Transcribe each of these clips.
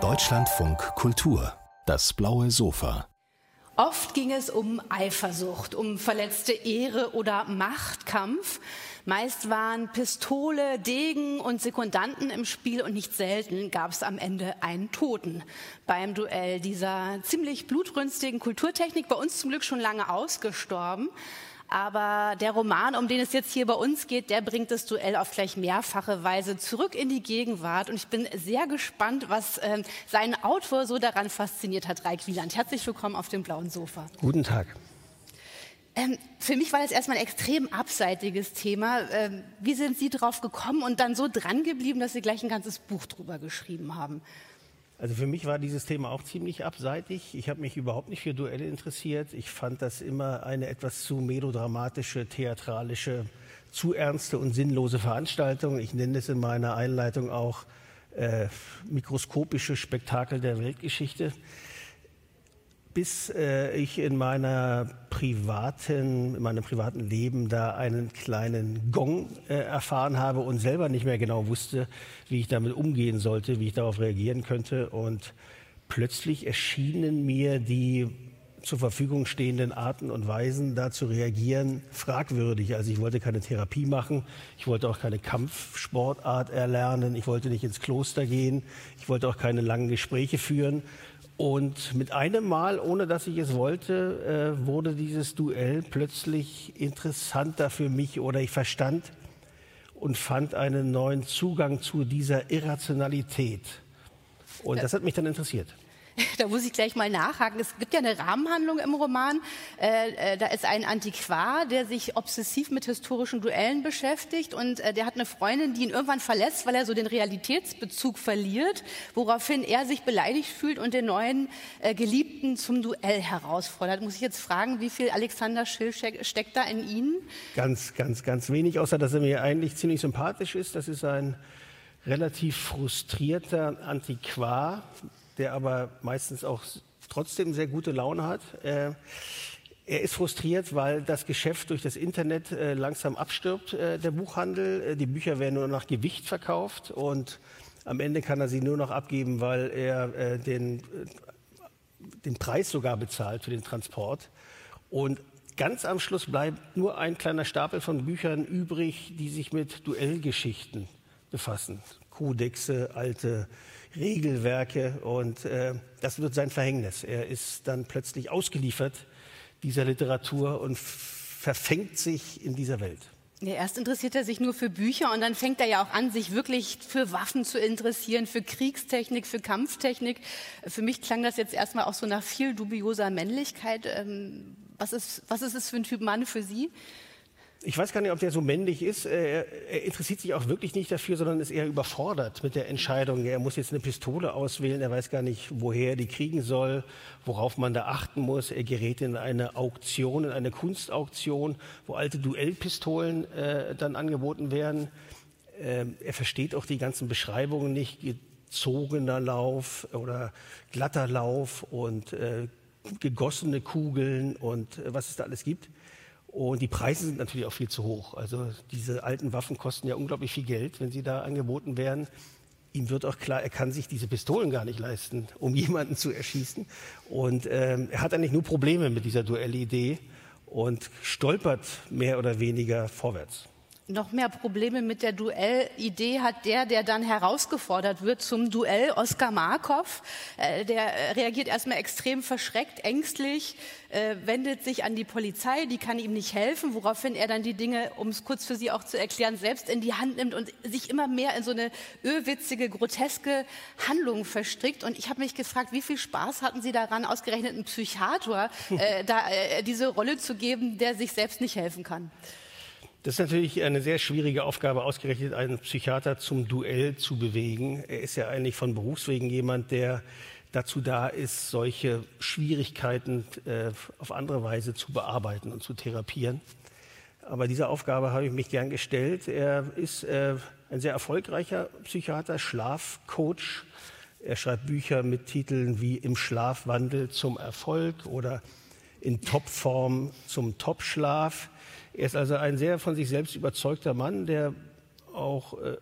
Deutschlandfunk Kultur, das blaue Sofa. Oft ging es um Eifersucht, um verletzte Ehre oder Machtkampf. Meist waren Pistole, Degen und Sekundanten im Spiel und nicht selten gab es am Ende einen Toten beim Duell dieser ziemlich blutrünstigen Kulturtechnik, bei uns zum Glück schon lange ausgestorben. Aber der Roman, um den es jetzt hier bei uns geht, der bringt das Duell auf gleich mehrfache Weise zurück in die Gegenwart. Und ich bin sehr gespannt, was äh, seinen Autor so daran fasziniert hat, Raik Wieland. Herzlich willkommen auf dem blauen Sofa. Guten Tag. Ähm, für mich war das erstmal ein extrem abseitiges Thema. Ähm, wie sind Sie drauf gekommen und dann so dran geblieben, dass Sie gleich ein ganzes Buch drüber geschrieben haben? Also für mich war dieses Thema auch ziemlich abseitig. Ich habe mich überhaupt nicht für Duelle interessiert. Ich fand das immer eine etwas zu melodramatische, theatralische, zu ernste und sinnlose Veranstaltung. Ich nenne es in meiner Einleitung auch äh, mikroskopische Spektakel der Weltgeschichte bis äh, ich in meiner privaten, in meinem privaten Leben da einen kleinen Gong äh, erfahren habe und selber nicht mehr genau wusste, wie ich damit umgehen sollte, wie ich darauf reagieren könnte. Und plötzlich erschienen mir die zur Verfügung stehenden Arten und Weisen, da zu reagieren, fragwürdig. Also ich wollte keine Therapie machen, ich wollte auch keine Kampfsportart erlernen, ich wollte nicht ins Kloster gehen, ich wollte auch keine langen Gespräche führen, und mit einem Mal, ohne dass ich es wollte, äh, wurde dieses Duell plötzlich interessanter für mich oder ich verstand und fand einen neuen Zugang zu dieser Irrationalität. Und das hat mich dann interessiert. da muss ich gleich mal nachhaken. Es gibt ja eine Rahmenhandlung im Roman. Äh, äh, da ist ein Antiquar, der sich obsessiv mit historischen Duellen beschäftigt und äh, der hat eine Freundin, die ihn irgendwann verlässt, weil er so den Realitätsbezug verliert, woraufhin er sich beleidigt fühlt und den neuen Geliebten zum Duell herausfordert. Muss ich jetzt fragen, wie viel Alexander Schill steckt da in Ihnen? Ganz, ganz, ganz wenig, außer dass er mir eigentlich ziemlich sympathisch ist. Das ist ein relativ frustrierter Antiquar, der aber meistens auch trotzdem sehr gute Laune hat. Äh, er ist frustriert, weil das Geschäft durch das Internet äh, langsam abstirbt, äh, der Buchhandel. Äh, die Bücher werden nur nach Gewicht verkauft und am Ende kann er sie nur noch abgeben, weil er äh, den, äh, den Preis sogar bezahlt für den Transport. Und ganz am Schluss bleibt nur ein kleiner Stapel von Büchern übrig, die sich mit Duellgeschichten befassen. Kodexe, alte Regelwerke und äh, das wird sein Verhängnis. Er ist dann plötzlich ausgeliefert dieser Literatur und verfängt sich in dieser Welt. Ja, erst interessiert er sich nur für Bücher und dann fängt er ja auch an, sich wirklich für Waffen zu interessieren, für Kriegstechnik, für Kampftechnik. Für mich klang das jetzt erstmal auch so nach viel dubioser Männlichkeit. Ähm, was ist, was ist es für ein Typ Mann für Sie? Ich weiß gar nicht, ob der so männlich ist. Er, er, interessiert sich auch wirklich nicht dafür, sondern ist eher überfordert mit der Entscheidung. Er muss jetzt eine Pistole auswählen. Er weiß gar nicht, woher er die kriegen soll, worauf man da achten muss. Er gerät in eine Auktion, in eine Kunstauktion, wo alte Duellpistolen äh, dann angeboten werden. Ähm, er versteht auch die ganzen Beschreibungen nicht. Gezogener Lauf oder glatter Lauf und äh, gegossene Kugeln und äh, was es da alles gibt. Und die Preise sind natürlich auch viel zu hoch. Also diese alten Waffen kosten ja unglaublich viel Geld, wenn sie da angeboten werden. Ihm wird auch klar, er kann sich diese Pistolen gar nicht leisten, um jemanden zu erschießen. Und ähm, er hat eigentlich nur Probleme mit dieser Duellidee und stolpert mehr oder weniger vorwärts noch mehr Probleme mit der Duellidee hat der, der dann herausgefordert wird zum Duell, Oskar Markov. Äh, der reagiert erstmal extrem verschreckt, ängstlich, äh, wendet sich an die Polizei, die kann ihm nicht helfen, woraufhin er dann die Dinge, um es kurz für Sie auch zu erklären, selbst in die Hand nimmt und sich immer mehr in so eine öhwitzige, groteske Handlung verstrickt. Und ich habe mich gefragt, wie viel Spaß hatten Sie daran, ausgerechnet einen Psychiater äh, da äh, diese Rolle zu geben, der sich selbst nicht helfen kann? Das ist natürlich eine sehr schwierige Aufgabe, ausgerechnet einen Psychiater zum Duell zu bewegen. Er ist ja eigentlich von Berufswegen jemand, der dazu da ist, solche Schwierigkeiten äh, auf andere Weise zu bearbeiten und zu therapieren. Aber dieser Aufgabe habe ich mich gern gestellt. Er ist äh, ein sehr erfolgreicher Psychiater, Schlafcoach. Er schreibt Bücher mit Titeln wie Im Schlafwandel zum Erfolg oder In Topform zum Topschlaf. Er ist also ein sehr von sich selbst überzeugter Mann, der auch äh,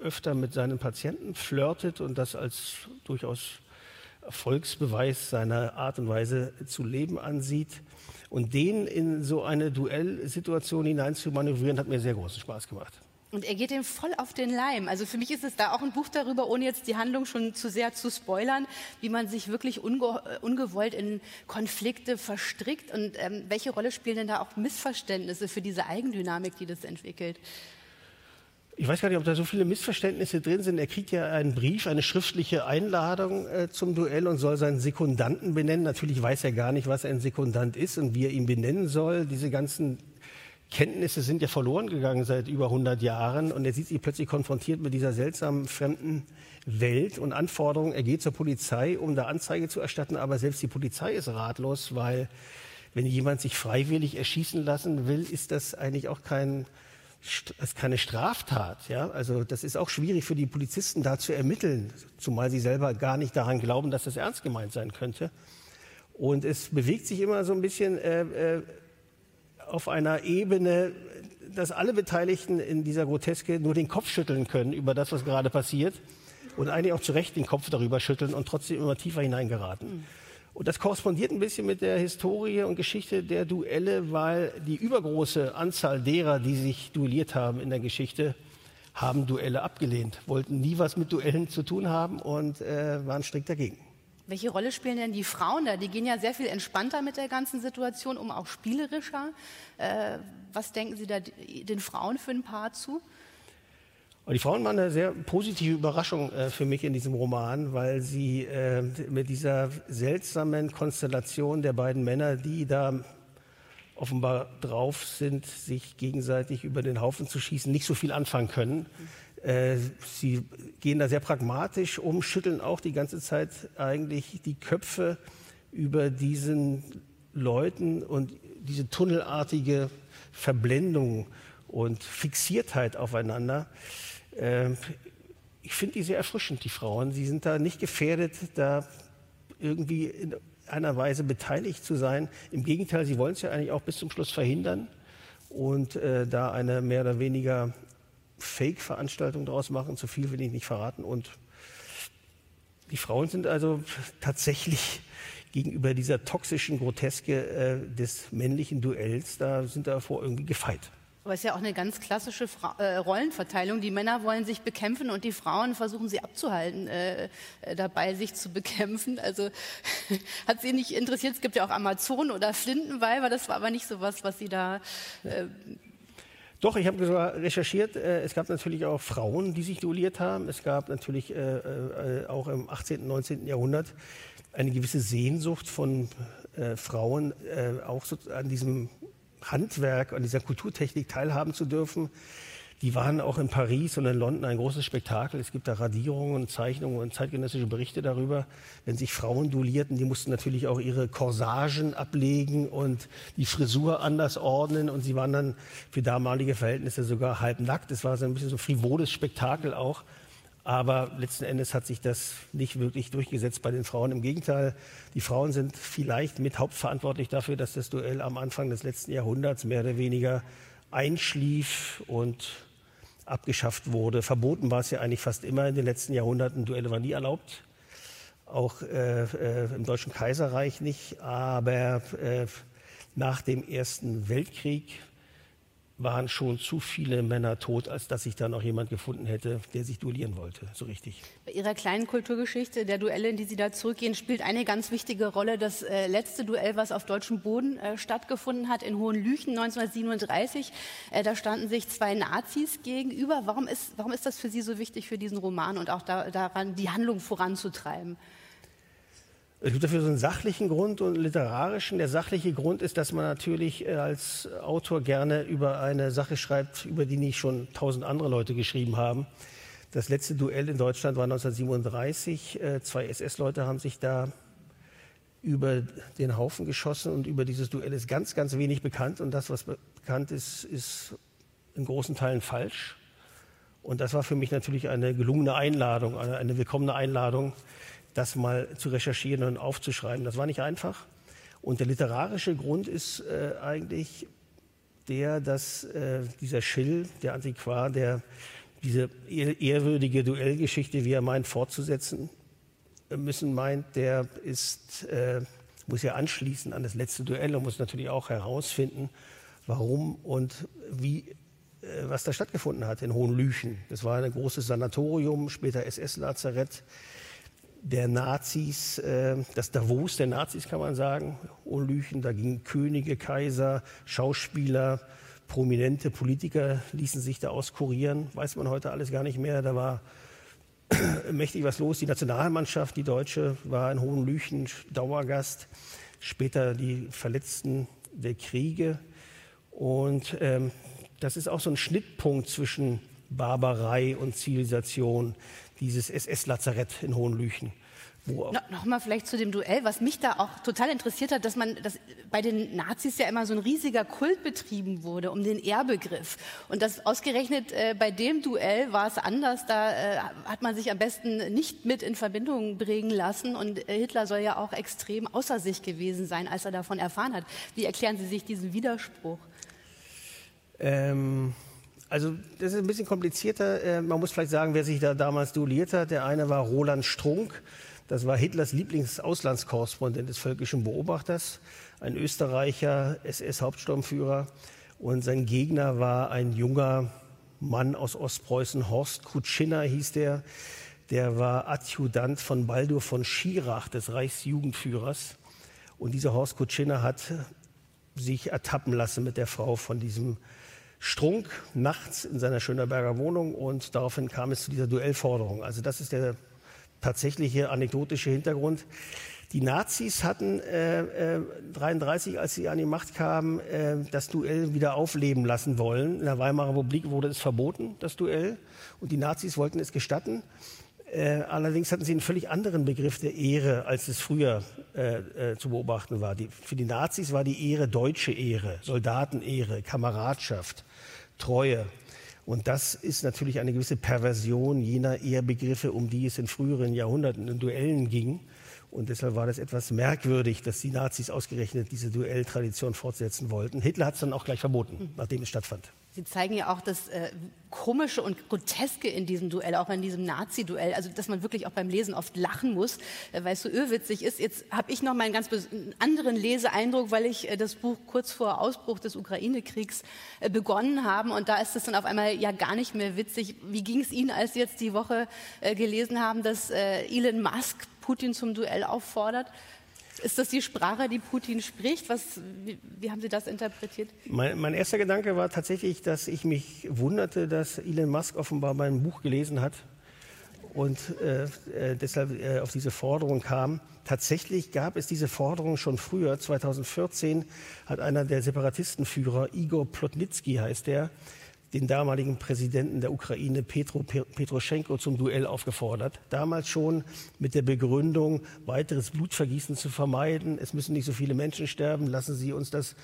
öfter mit seinen Patienten flirtet und das als durchaus Erfolgsbeweis seiner Art und Weise zu leben ansieht. Und den in so eine Duellsituation hineinzumanövrieren, hat mir sehr großen Spaß gemacht. Und er geht dem voll auf den Leim. Also für mich ist es da auch ein Buch darüber, ohne jetzt die Handlung schon zu sehr zu spoilern, wie man sich wirklich unge ungewollt in Konflikte verstrickt und ähm, welche Rolle spielen denn da auch Missverständnisse für diese Eigendynamik, die das entwickelt? Ich weiß gar nicht, ob da so viele Missverständnisse drin sind. Er kriegt ja einen Brief, eine schriftliche Einladung äh, zum Duell und soll seinen Sekundanten benennen. Natürlich weiß er gar nicht, was ein Sekundant ist und wie er ihn benennen soll. Diese ganzen Kenntnisse sind ja verloren gegangen seit über 100 Jahren und er sieht sich plötzlich konfrontiert mit dieser seltsamen fremden Welt und Anforderungen. Er geht zur Polizei, um da Anzeige zu erstatten, aber selbst die Polizei ist ratlos, weil wenn jemand sich freiwillig erschießen lassen will, ist das eigentlich auch kein, ist keine Straftat. Ja? Also das ist auch schwierig für die Polizisten da zu ermitteln, zumal sie selber gar nicht daran glauben, dass das ernst gemeint sein könnte. Und es bewegt sich immer so ein bisschen äh, äh, auf einer Ebene, dass alle Beteiligten in dieser Groteske nur den Kopf schütteln können über das, was gerade passiert und eigentlich auch zu Recht den Kopf darüber schütteln und trotzdem immer tiefer hineingeraten. Und das korrespondiert ein bisschen mit der Historie und Geschichte der Duelle, weil die übergroße Anzahl derer, die sich duelliert haben in der Geschichte, haben Duelle abgelehnt, wollten nie was mit Duellen zu tun haben und äh, waren strikt dagegen. Welche Rolle spielen denn die Frauen da? Die gehen ja sehr viel entspannter mit der ganzen Situation um, auch spielerischer. Äh, was denken Sie da den Frauen für ein Paar zu? Die Frauen waren eine sehr positive Überraschung äh, für mich in diesem Roman, weil sie äh, mit dieser seltsamen Konstellation der beiden Männer, die da offenbar drauf sind, sich gegenseitig über den Haufen zu schießen, nicht so viel anfangen können. Äh, sie gehen da sehr pragmatisch um, schütteln auch die ganze Zeit eigentlich die Köpfe über diesen Leuten und diese tunnelartige Verblendung und Fixiertheit aufeinander. Äh, ich finde die sehr erfrischend, die Frauen. Sie sind da nicht gefährdet, da irgendwie in einer Weise beteiligt zu sein. Im Gegenteil, sie wollen es ja eigentlich auch bis zum Schluss verhindern und äh, da eine mehr oder weniger Fake-Veranstaltung daraus machen. Zu viel will ich nicht verraten. Und die Frauen sind also tatsächlich gegenüber dieser toxischen Groteske äh, des männlichen Duells, da sind davor irgendwie gefeit. Aber es ist ja auch eine ganz klassische Fra äh, Rollenverteilung. Die Männer wollen sich bekämpfen und die Frauen versuchen sie abzuhalten, äh, äh dabei sich zu bekämpfen. Also hat sie nicht interessiert. Es gibt ja auch Amazonen oder Flintenweiber. Das war aber nicht so was, was sie da äh, doch, ich habe sogar recherchiert. Äh, es gab natürlich auch Frauen, die sich duelliert haben. Es gab natürlich äh, äh, auch im 18., und 19. Jahrhundert eine gewisse Sehnsucht von Frauen, auch an diesem Handwerk, an dieser Kulturtechnik teilhaben zu dürfen. Die waren auch in Paris und in London ein großes Spektakel. Es gibt da Radierungen, Zeichnungen und zeitgenössische Berichte darüber, wenn sich Frauen duellierten. Die mussten natürlich auch ihre Corsagen ablegen und die Frisur anders ordnen. Und sie waren dann für damalige Verhältnisse sogar halbnackt. Es war so ein bisschen so frivoles Spektakel auch. Aber letzten Endes hat sich das nicht wirklich durchgesetzt bei den Frauen. Im Gegenteil, die Frauen sind vielleicht mit hauptverantwortlich dafür, dass das Duell am Anfang des letzten Jahrhunderts mehr oder weniger einschlief und abgeschafft wurde. Verboten war es ja eigentlich fast immer in den letzten Jahrhunderten. Duelle waren nie erlaubt. Auch äh, äh, im Deutschen Kaiserreich nicht. Aber äh, nach dem Ersten Weltkrieg waren schon zu viele Männer tot, als dass sich da noch jemand gefunden hätte, der sich duellieren wollte, so richtig. Bei Ihrer kleinen Kulturgeschichte der Duelle, in die Sie da zurückgehen, spielt eine ganz wichtige Rolle das äh, letzte Duell, was auf deutschem Boden äh, stattgefunden hat, in Hohenlüchen 1937. Äh, da standen sich zwei Nazis gegenüber. Warum ist, warum ist das für Sie so wichtig für diesen Roman und auch da, daran, die Handlung voranzutreiben? Es gibt dafür so einen sachlichen Grund und einen literarischen. Der sachliche Grund ist, dass man natürlich äh, als Autor gerne über eine Sache schreibt, über die nicht schon tausend andere Leute geschrieben haben. Das letzte Duell in Deutschland war 1937. Äh, zwei SS-Leute haben sich da über den Haufen geschossen und über dieses Duell ist ganz, ganz wenig bekannt. Und das, was bekannt ist, ist in großen Teilen falsch. Und das war für mich natürlich eine gelungene Einladung, eine willkommene Einladung, das mal zu recherchieren und aufzuschreiben. Das war nicht einfach. Und der literarische Grund ist äh, eigentlich der, dass äh, dieser Schill, der Antiquar, der diese ehrwürdige Duellgeschichte, wie er meint, fortzusetzen müssen meint, der ist, äh, muss ja anschließen an das letzte Duell und muss natürlich auch herausfinden, warum und wie, äh, was da stattgefunden hat in Hohenlüchen. Das war ein großes Sanatorium, später SS-Lazarett der Nazis, äh, das Davos der Nazis kann man sagen, Hohenlüchen, da gingen Könige, Kaiser, Schauspieler, prominente Politiker ließen sich da auskurieren, weiß man heute alles gar nicht mehr. Da war mächtig was los. Die Nationalmannschaft, die Deutsche, war in Hohenlüchen Dauergast. Später die Verletzten der Kriege. Und ähm, das ist auch so ein Schnittpunkt zwischen Barbarei und Zivilisation, dieses SS-Lazarett in Hohenlüchen. No, Nochmal vielleicht zu dem Duell, was mich da auch total interessiert hat, dass man dass bei den Nazis ja immer so ein riesiger Kult betrieben wurde um den Ehrbegriff. Und das ausgerechnet äh, bei dem Duell war es anders. Da äh, hat man sich am besten nicht mit in Verbindung bringen lassen. Und äh, Hitler soll ja auch extrem außer sich gewesen sein, als er davon erfahren hat. Wie erklären Sie sich diesen Widerspruch? Ähm also das ist ein bisschen komplizierter. Äh, man muss vielleicht sagen, wer sich da damals duelliert hat. Der eine war Roland Strunk. Das war Hitlers Lieblingsauslandskorrespondent des Völkischen Beobachters, ein Österreicher, SS-Hauptsturmführer. Und sein Gegner war ein junger Mann aus Ostpreußen, Horst Kutschinner hieß der. Der war Adjutant von Baldur von Schirach, des Reichsjugendführers. Und dieser Horst Kutschinner hat sich ertappen lassen mit der Frau von diesem Strunk nachts in seiner Schönerberger Wohnung und daraufhin kam es zu dieser Duellforderung. Also das ist der tatsächliche anekdotische Hintergrund. Die Nazis hatten äh, äh, 33, als sie an die Macht kamen, äh, das Duell wieder aufleben lassen wollen. In der Weimarer Republik wurde es verboten, das Duell, und die Nazis wollten es gestatten. Äh, allerdings hatten sie einen völlig anderen Begriff der Ehre, als es früher äh, äh, zu beobachten war. Die, für die Nazis war die Ehre deutsche Ehre, Soldatenehre, Kameradschaft, Treue. Und das ist natürlich eine gewisse Perversion jener Ehrbegriffe, um die es in früheren Jahrhunderten in Duellen ging. Und deshalb war das etwas merkwürdig, dass die Nazis ausgerechnet diese Duelltradition fortsetzen wollten. Hitler hat es dann auch gleich verboten, nachdem es stattfand. Sie zeigen ja auch das äh, Komische und Groteske in diesem Duell, auch in diesem Nazi-Duell, also dass man wirklich auch beim Lesen oft lachen muss, äh, weil es so irrwitzig ist. Jetzt habe ich noch mal einen ganz anderen Leseeindruck, weil ich äh, das Buch kurz vor Ausbruch des Ukraine-Kriegs äh, begonnen habe und da ist es dann auf einmal ja gar nicht mehr witzig. Wie ging es Ihnen, als Sie jetzt die Woche äh, gelesen haben, dass äh, Elon Musk Putin zum Duell auffordert? Ist das die Sprache, die Putin spricht? Was, wie, wie haben Sie das interpretiert? Mein, mein, erster Gedanke war tatsächlich, dass ich mich wunderte, dass Elon Musk offenbar mein Buch gelesen hat und äh, äh, deshalb äh, auf diese Forderung kam. Tatsächlich gab es diese Forderung schon früher. 2014 hat einer der Separatistenführer, Igor Plotnitsky heißt der, den damaligen Präsidenten der Ukraine, Petro Petroschenko, zum Duell aufgefordert. Damals schon mit der Begründung, weiteres Blutvergießen zu vermeiden. Es müssen nicht so viele Menschen sterben. Lassen Sie uns das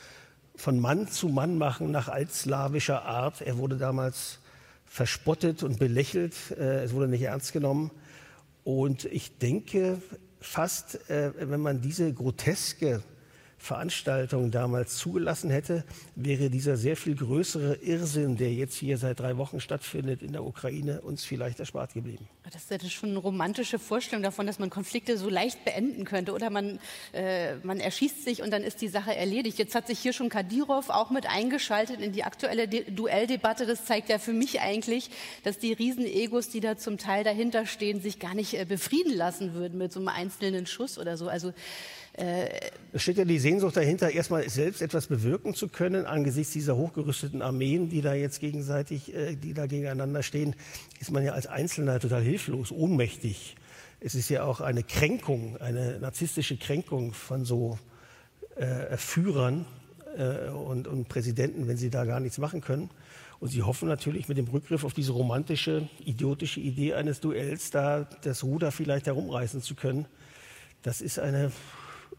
von Mann zu Mann machen, nach altslawischer Art. Er wurde damals verspottet und belächelt. Äh, es wurde nicht ernst genommen. Und ich denke fast, äh, wenn man diese groteske Veranstaltung damals zugelassen hätte, wäre dieser sehr viel größere Irrsinn, der jetzt hier seit drei Wochen stattfindet in der Ukraine, uns vielleicht erspart geblieben. Das ist schon eine romantische Vorstellung davon, dass man Konflikte so leicht beenden könnte. Oder man, äh, man erschießt sich und dann ist die Sache erledigt. Jetzt hat sich hier schon Kadyrov auch mit eingeschaltet in die aktuelle De Duelldebatte. Das zeigt ja für mich eigentlich, dass die Riesenegos, die da zum Teil dahinter stehen, sich gar nicht äh, befrieden lassen würden mit so einem einzelnen Schuss oder so. Also es steht ja die Sehnsucht dahinter, erstmal selbst etwas bewirken zu können angesichts dieser hochgerüsteten Armeen, die da jetzt gegenseitig, äh, die da gegeneinander stehen, ist man ja als Einzelner total hilflos, ohnmächtig. Es ist ja auch eine Kränkung, eine narzisstische Kränkung von so äh, Führern äh, und, und Präsidenten, wenn sie da gar nichts machen können. Und sie hoffen natürlich mit dem Rückgriff auf diese romantische, idiotische Idee eines Duells, da das Ruder vielleicht herumreißen zu können. Das ist eine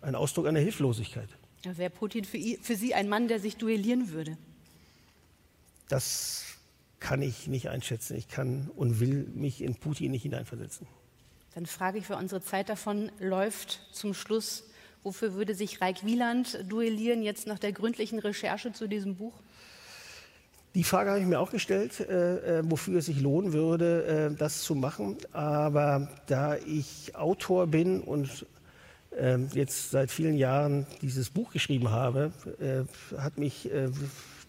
ein Ausdruck einer Hilflosigkeit. Ja, Wäre Putin für, für Sie ein Mann, der sich duellieren würde? Das kann ich nicht einschätzen. Ich kann und will mich in Putin nicht hineinversetzen. Dann frage ich, wer unsere Zeit davon läuft, zum Schluss, wofür würde sich Reik Wieland duellieren, jetzt nach der gründlichen Recherche zu diesem Buch? Die Frage habe ich mir auch gestellt, äh, äh, wofür es sich lohnen würde, äh, das zu machen. Aber da ich Autor bin und jetzt seit vielen Jahren dieses Buch geschrieben habe, äh, hat mich äh,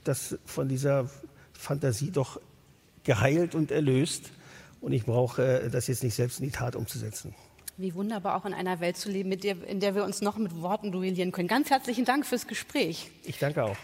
das von dieser Fantasie doch geheilt und erlöst. Und ich brauche das jetzt nicht selbst in die Tat umzusetzen. Wie wunderbar auch in einer Welt zu leben, der, in der wir uns noch mit Worten duellieren können. Ganz herzlichen Dank fürs Gespräch. Ich danke auch.